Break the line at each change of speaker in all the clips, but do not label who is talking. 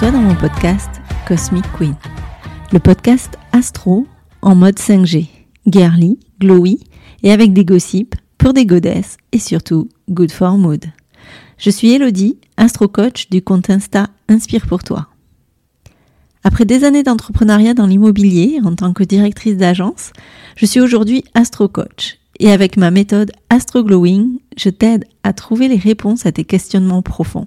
Dans mon podcast Cosmic Queen, le podcast astro en mode 5G, girly, glowy et avec des gossips pour des godesses et surtout good for mood. Je suis Elodie, astro coach du compte Insta Inspire pour toi. Après des années d'entrepreneuriat dans l'immobilier en tant que directrice d'agence, je suis aujourd'hui astro coach et avec ma méthode Astro Glowing, je t'aide à trouver les réponses à tes questionnements profonds.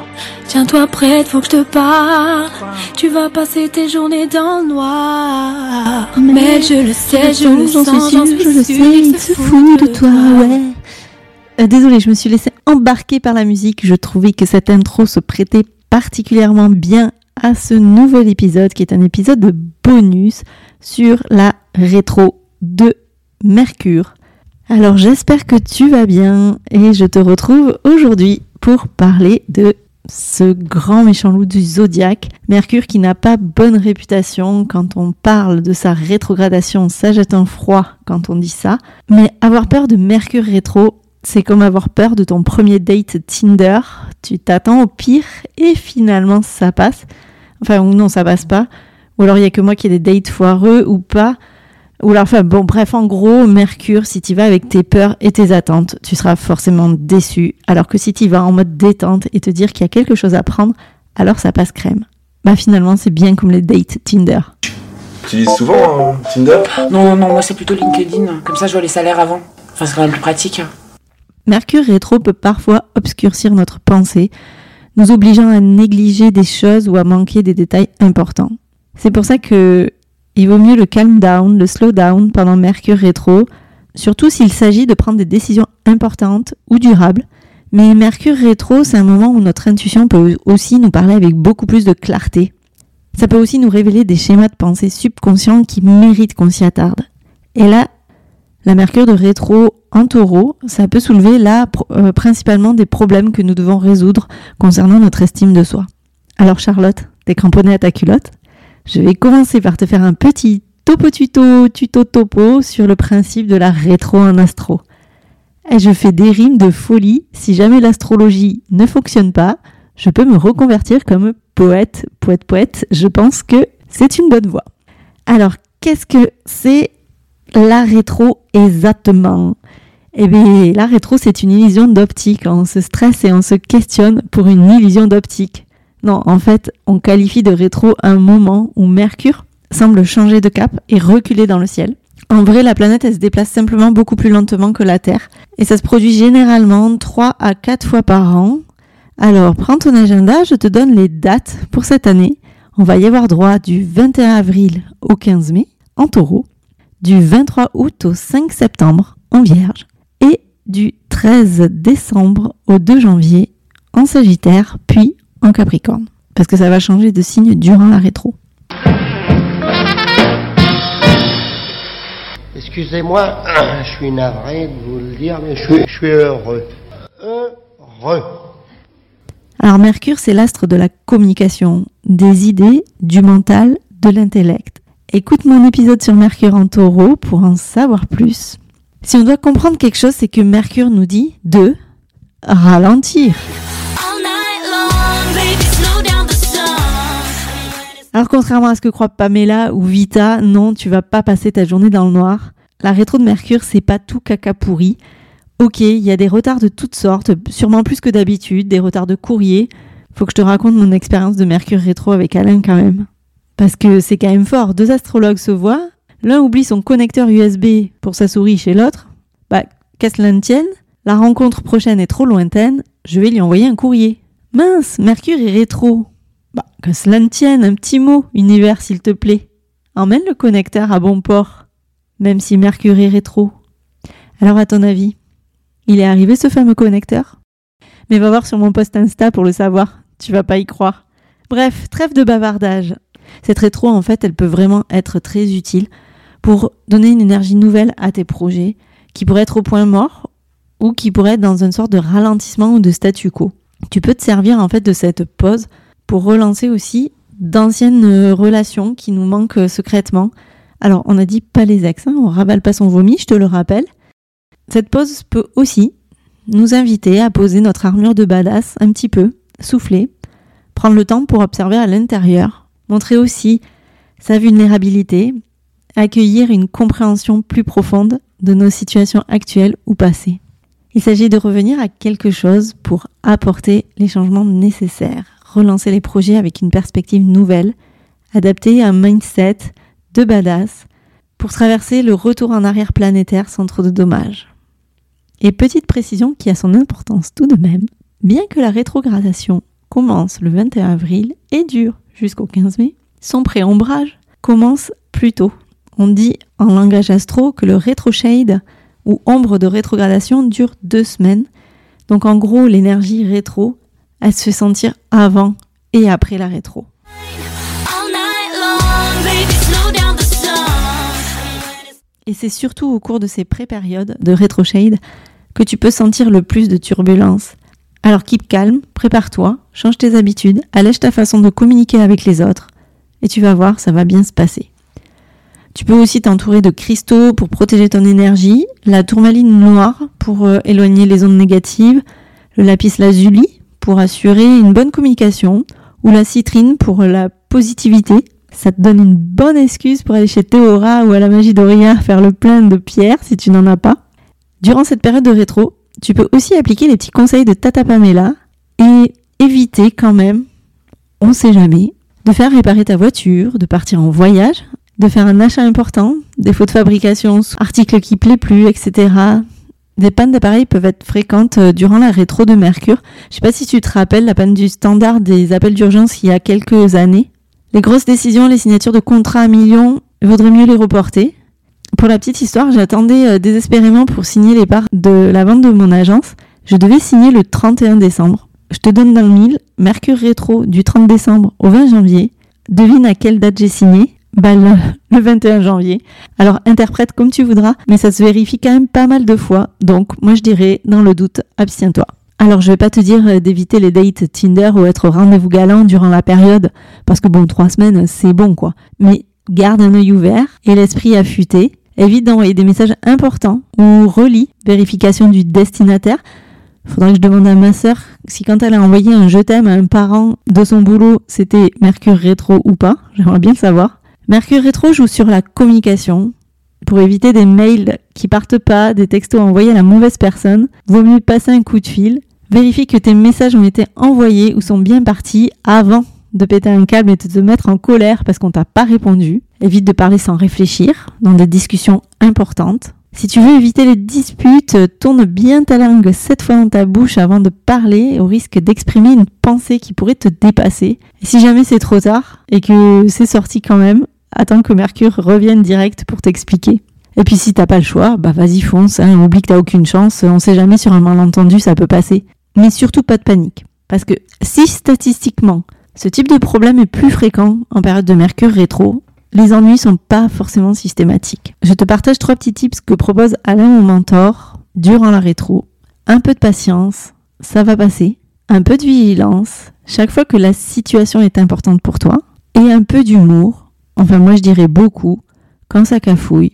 Tiens-toi prête, faut que je te parle. Tu vas passer tes journées dans le noir. Mel, je le sais, je le sens,
suis sûre, je le sais, il se fout de toi, ouais. Euh, désolée, je me suis laissée embarquer par la musique. Je trouvais que cette intro se prêtait particulièrement bien à ce nouvel épisode qui est un épisode de bonus sur la rétro de Mercure. Alors j'espère que tu vas bien et je te retrouve aujourd'hui pour parler de ce grand méchant loup du zodiaque, Mercure qui n'a pas bonne réputation quand on parle de sa rétrogradation, ça jette un froid quand on dit ça, mais avoir peur de Mercure rétro, c'est comme avoir peur de ton premier date Tinder, tu t'attends au pire et finalement ça passe, enfin ou non ça passe pas, ou alors il y a que moi qui ai des dates foireux ou pas, ou alors, enfin, bon, bref, en gros, Mercure, si tu vas avec tes peurs et tes attentes, tu seras forcément déçu. Alors que si tu vas en mode détente et te dire qu'il y a quelque chose à prendre, alors ça passe crème. Bah finalement, c'est bien comme les dates Tinder.
Tu utilises souvent hein, Tinder?
Non, non, moi c'est plutôt LinkedIn. Comme ça, je vois les salaires avant. Enfin, c'est quand même plus pratique.
Mercure rétro peut parfois obscurcir notre pensée, nous obligeant à négliger des choses ou à manquer des détails importants. C'est pour ça que il vaut mieux le calm down, le slow down pendant Mercure rétro, surtout s'il s'agit de prendre des décisions importantes ou durables. Mais Mercure rétro, c'est un moment où notre intuition peut aussi nous parler avec beaucoup plus de clarté. Ça peut aussi nous révéler des schémas de pensée subconscients qui méritent qu'on s'y attarde. Et là, la Mercure de rétro en taureau, ça peut soulever là euh, principalement des problèmes que nous devons résoudre concernant notre estime de soi. Alors Charlotte, t'es cramponnée à ta culotte? Je vais commencer par te faire un petit topo tuto, tuto topo sur le principe de la rétro en astro. Et je fais des rimes de folie. Si jamais l'astrologie ne fonctionne pas, je peux me reconvertir comme poète, poète, poète. Je pense que c'est une bonne voie. Alors, qu'est-ce que c'est la rétro exactement? Eh bien, la rétro, c'est une illusion d'optique. On se stresse et on se questionne pour une illusion d'optique. Non, en fait, on qualifie de rétro un moment où Mercure semble changer de cap et reculer dans le ciel. En vrai, la planète, elle se déplace simplement beaucoup plus lentement que la Terre. Et ça se produit généralement 3 à 4 fois par an. Alors, prends ton agenda, je te donne les dates pour cette année. On va y avoir droit du 21 avril au 15 mai en taureau, du 23 août au 5 septembre en vierge et du 13 décembre au 2 janvier en sagittaire, puis en Capricorne. Parce que ça va changer de signe durant la rétro.
Excusez-moi, je suis navré de vous le dire, mais je suis, je suis heureux. Heureux.
Alors Mercure, c'est l'astre de la communication, des idées, du mental, de l'intellect. Écoute mon épisode sur Mercure en taureau pour en savoir plus. Si on doit comprendre quelque chose, c'est que Mercure nous dit de ralentir. Alors contrairement à ce que croient Pamela ou Vita, non, tu vas pas passer ta journée dans le noir. La rétro de Mercure, c'est pas tout caca pourri. Ok, il y a des retards de toutes sortes, sûrement plus que d'habitude, des retards de courrier. Faut que je te raconte mon expérience de Mercure rétro avec Alain quand même. Parce que c'est quand même fort, deux astrologues se voient, l'un oublie son connecteur USB pour sa souris chez l'autre, bah, qu'à cela ne tienne, la rencontre prochaine est trop lointaine, je vais lui envoyer un courrier. Mince, Mercure est rétro. Que cela ne tienne, un petit mot, univers s'il te plaît. Emmène le connecteur à bon port, même si Mercure est rétro. Alors à ton avis, il est arrivé ce fameux connecteur? Mais va voir sur mon post Insta pour le savoir, tu vas pas y croire. Bref, trêve de bavardage. Cette rétro, en fait, elle peut vraiment être très utile pour donner une énergie nouvelle à tes projets qui pourraient être au point mort ou qui pourraient être dans une sorte de ralentissement ou de statu quo. Tu peux te servir en fait de cette pause pour relancer aussi d'anciennes relations qui nous manquent secrètement. Alors, on a dit pas les ex, hein, on ravale pas son vomi, je te le rappelle. Cette pause peut aussi nous inviter à poser notre armure de badass un petit peu, souffler, prendre le temps pour observer à l'intérieur, montrer aussi sa vulnérabilité, accueillir une compréhension plus profonde de nos situations actuelles ou passées. Il s'agit de revenir à quelque chose pour apporter les changements nécessaires, relancer les projets avec une perspective nouvelle, adapter un mindset de badass pour traverser le retour en arrière planétaire sans trop de dommages. Et petite précision qui a son importance tout de même, bien que la rétrogradation commence le 21 avril et dure jusqu'au 15 mai, son préombrage commence plus tôt. On dit en langage astro que le rétro-shade ou ombre de rétrogradation dure deux semaines. Donc en gros, l'énergie rétro, elle se fait sentir avant et après la rétro. Et c'est surtout au cours de ces pré-périodes de rétro-shade que tu peux sentir le plus de turbulence. Alors keep calme, prépare-toi, change tes habitudes, allège ta façon de communiquer avec les autres, et tu vas voir, ça va bien se passer. Tu peux aussi t'entourer de cristaux pour protéger ton énergie, la tourmaline noire pour euh, éloigner les ondes négatives, le lapis lazuli pour assurer une bonne communication, ou la citrine pour la positivité. Ça te donne une bonne excuse pour aller chez Théora ou à la magie d'Oria faire le plein de pierres si tu n'en as pas. Durant cette période de rétro, tu peux aussi appliquer les petits conseils de Tata Pamela et éviter quand même, on sait jamais, de faire réparer ta voiture, de partir en voyage, de faire un achat important, défaut de fabrication, articles qui plaît plus, etc. Des pannes d'appareils peuvent être fréquentes euh, durant la rétro de Mercure. Je sais pas si tu te rappelles la panne du standard des appels d'urgence il y a quelques années. Les grosses décisions, les signatures de contrats à millions, il vaudrait mieux les reporter. Pour la petite histoire, j'attendais euh, désespérément pour signer les parts de la vente de mon agence. Je devais signer le 31 décembre. Je te donne dans le mille, Mercure rétro du 30 décembre au 20 janvier. Devine à quelle date j'ai signé bah, le, le 21 janvier. Alors interprète comme tu voudras, mais ça se vérifie quand même pas mal de fois. Donc moi je dirais, dans le doute, abstiens-toi. Alors je vais pas te dire euh, d'éviter les dates Tinder ou être au rendez-vous galant durant la période, parce que bon, trois semaines, c'est bon quoi. Mais garde un œil ouvert et l'esprit affûté évite d'envoyer des messages importants ou relis vérification du destinataire. Faudra que je demande à ma sœur si quand elle a envoyé un je t'aime à un parent de son boulot, c'était Mercure rétro ou pas. J'aimerais bien le savoir. Mercure rétro joue sur la communication. Pour éviter des mails qui partent pas, des textos envoyés à la mauvaise personne, vaut mieux passer un coup de fil. Vérifie que tes messages ont été envoyés ou sont bien partis avant de péter un câble et de te mettre en colère parce qu'on t'a pas répondu. Évite de parler sans réfléchir dans des discussions importantes. Si tu veux éviter les disputes, tourne bien ta langue sept fois dans ta bouche avant de parler au risque d'exprimer une pensée qui pourrait te dépasser. Et si jamais c'est trop tard et que c'est sorti quand même, attends que Mercure revienne direct pour t'expliquer. Et puis si t'as pas le choix, bah vas-y fonce, hein, oublie que t'as aucune chance, on sait jamais sur un malentendu ça peut passer. Mais surtout pas de panique. Parce que si statistiquement ce type de problème est plus fréquent en période de Mercure rétro. Les ennuis sont pas forcément systématiques. Je te partage trois petits tips que propose Alain mon mentor durant la rétro. Un peu de patience, ça va passer. Un peu de vigilance, chaque fois que la situation est importante pour toi. Et un peu d'humour, enfin moi je dirais beaucoup, quand ça cafouille,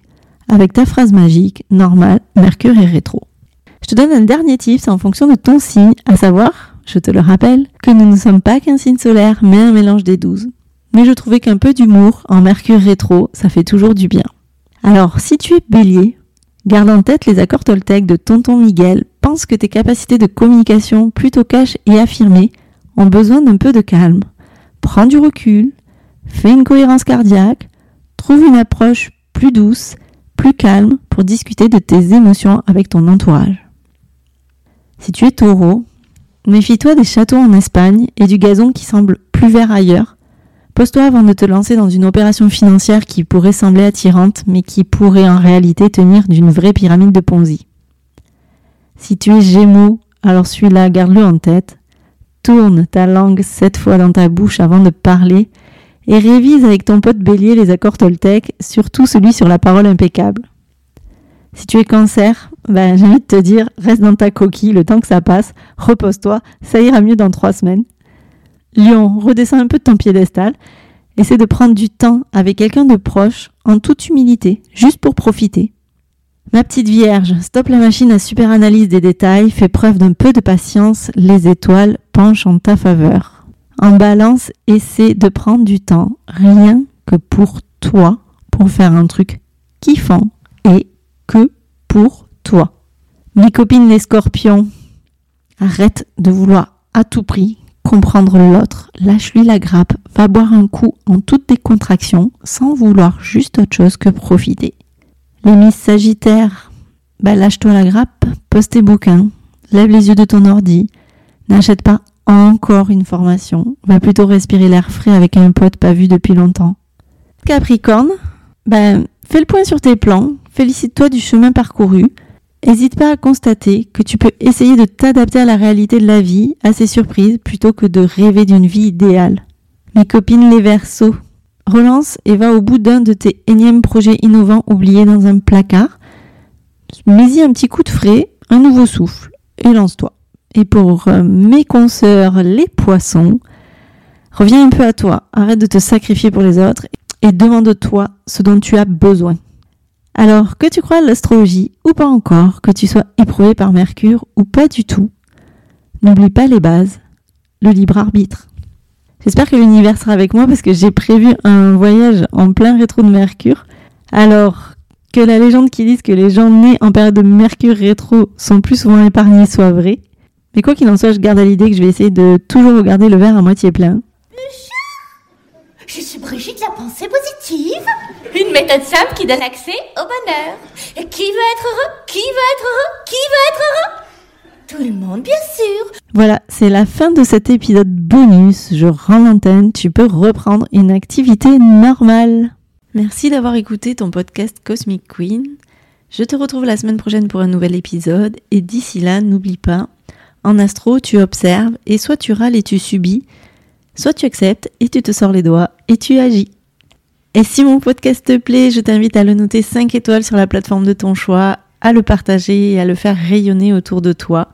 avec ta phrase magique, normale, Mercure est rétro. Je te donne un dernier tip, en fonction de ton signe, à savoir je te le rappelle, que nous ne sommes pas qu'un signe solaire, mais un mélange des douze. Mais je trouvais qu'un peu d'humour en Mercure rétro, ça fait toujours du bien. Alors, si tu es bélier, garde en tête les accords Toltec de tonton Miguel, pense que tes capacités de communication, plutôt cash et affirmées, ont besoin d'un peu de calme. Prends du recul, fais une cohérence cardiaque, trouve une approche plus douce, plus calme pour discuter de tes émotions avec ton entourage. Si tu es taureau, méfie-toi des châteaux en Espagne et du gazon qui semble plus vert ailleurs. Pose-toi avant de te lancer dans une opération financière qui pourrait sembler attirante, mais qui pourrait en réalité tenir d'une vraie pyramide de Ponzi. Si tu es gémeaux, alors celui-là, garde-le en tête. Tourne ta langue sept fois dans ta bouche avant de parler et révise avec ton pote bélier les accords Toltec, surtout celui sur la parole impeccable. Si tu es cancer, ben, j'ai envie de te dire, reste dans ta coquille le temps que ça passe, repose-toi, ça ira mieux dans trois semaines. Lion, redescends un peu de ton piédestal, essaie de prendre du temps avec quelqu'un de proche, en toute humilité, juste pour profiter. Ma petite vierge, stop la machine à super analyse des détails, fais preuve d'un peu de patience, les étoiles penchent en ta faveur. En balance, essaie de prendre du temps, rien que pour toi, pour faire un truc kiffant et que pour toi. Mes copines les scorpions, arrête de vouloir à tout prix comprendre l'autre, lâche-lui la grappe, va boire un coup en toute décontraction sans vouloir juste autre chose que profiter. Les Miss Sagittaires, bah lâche-toi la grappe, pose tes bouquins, lève les yeux de ton ordi, n'achète pas encore une formation, va plutôt respirer l'air frais avec un pote pas vu depuis longtemps. Capricorne, ben fais le point sur tes plans, félicite-toi du chemin parcouru, N'hésite pas à constater que tu peux essayer de t'adapter à la réalité de la vie, à ses surprises, plutôt que de rêver d'une vie idéale. Mes copines les versos, relance et va au bout d'un de tes énièmes projets innovants oubliés dans un placard. Mets-y un petit coup de frais, un nouveau souffle, et lance-toi. Et pour euh, mes consoeurs les poissons, reviens un peu à toi, arrête de te sacrifier pour les autres et demande-toi ce dont tu as besoin. Alors, que tu crois à l'astrologie ou pas encore, que tu sois éprouvé par Mercure ou pas du tout, n'oublie pas les bases, le libre arbitre. J'espère que l'univers sera avec moi parce que j'ai prévu un voyage en plein rétro de Mercure. Alors, que la légende qui dit que les gens nés en période de Mercure rétro sont plus souvent épargnés soit vraie. Mais quoi qu'il en soit, je garde à l'idée que je vais essayer de toujours regarder le verre à moitié plein.
Je suis Brigitte la pensée positive. Une méthode simple qui donne accès au bonheur. Et qui veut être heureux Qui veut être heureux Qui veut être heureux Tout le monde, bien sûr.
Voilà, c'est la fin de cet épisode bonus. Je rends l'antenne, tu peux reprendre une activité normale. Merci d'avoir écouté ton podcast Cosmic Queen. Je te retrouve la semaine prochaine pour un nouvel épisode et d'ici là, n'oublie pas, en astro, tu observes et soit tu râles et tu subis, soit tu acceptes et tu te sors les doigts et tu agis. Et si mon podcast te plaît, je t'invite à le noter 5 étoiles sur la plateforme de ton choix, à le partager et à le faire rayonner autour de toi.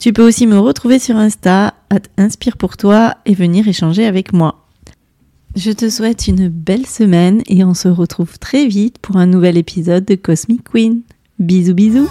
Tu peux aussi me retrouver sur Insta, Inspire pour toi et venir échanger avec moi. Je te souhaite une belle semaine et on se retrouve très vite pour un nouvel épisode de Cosmic Queen. Bisous bisous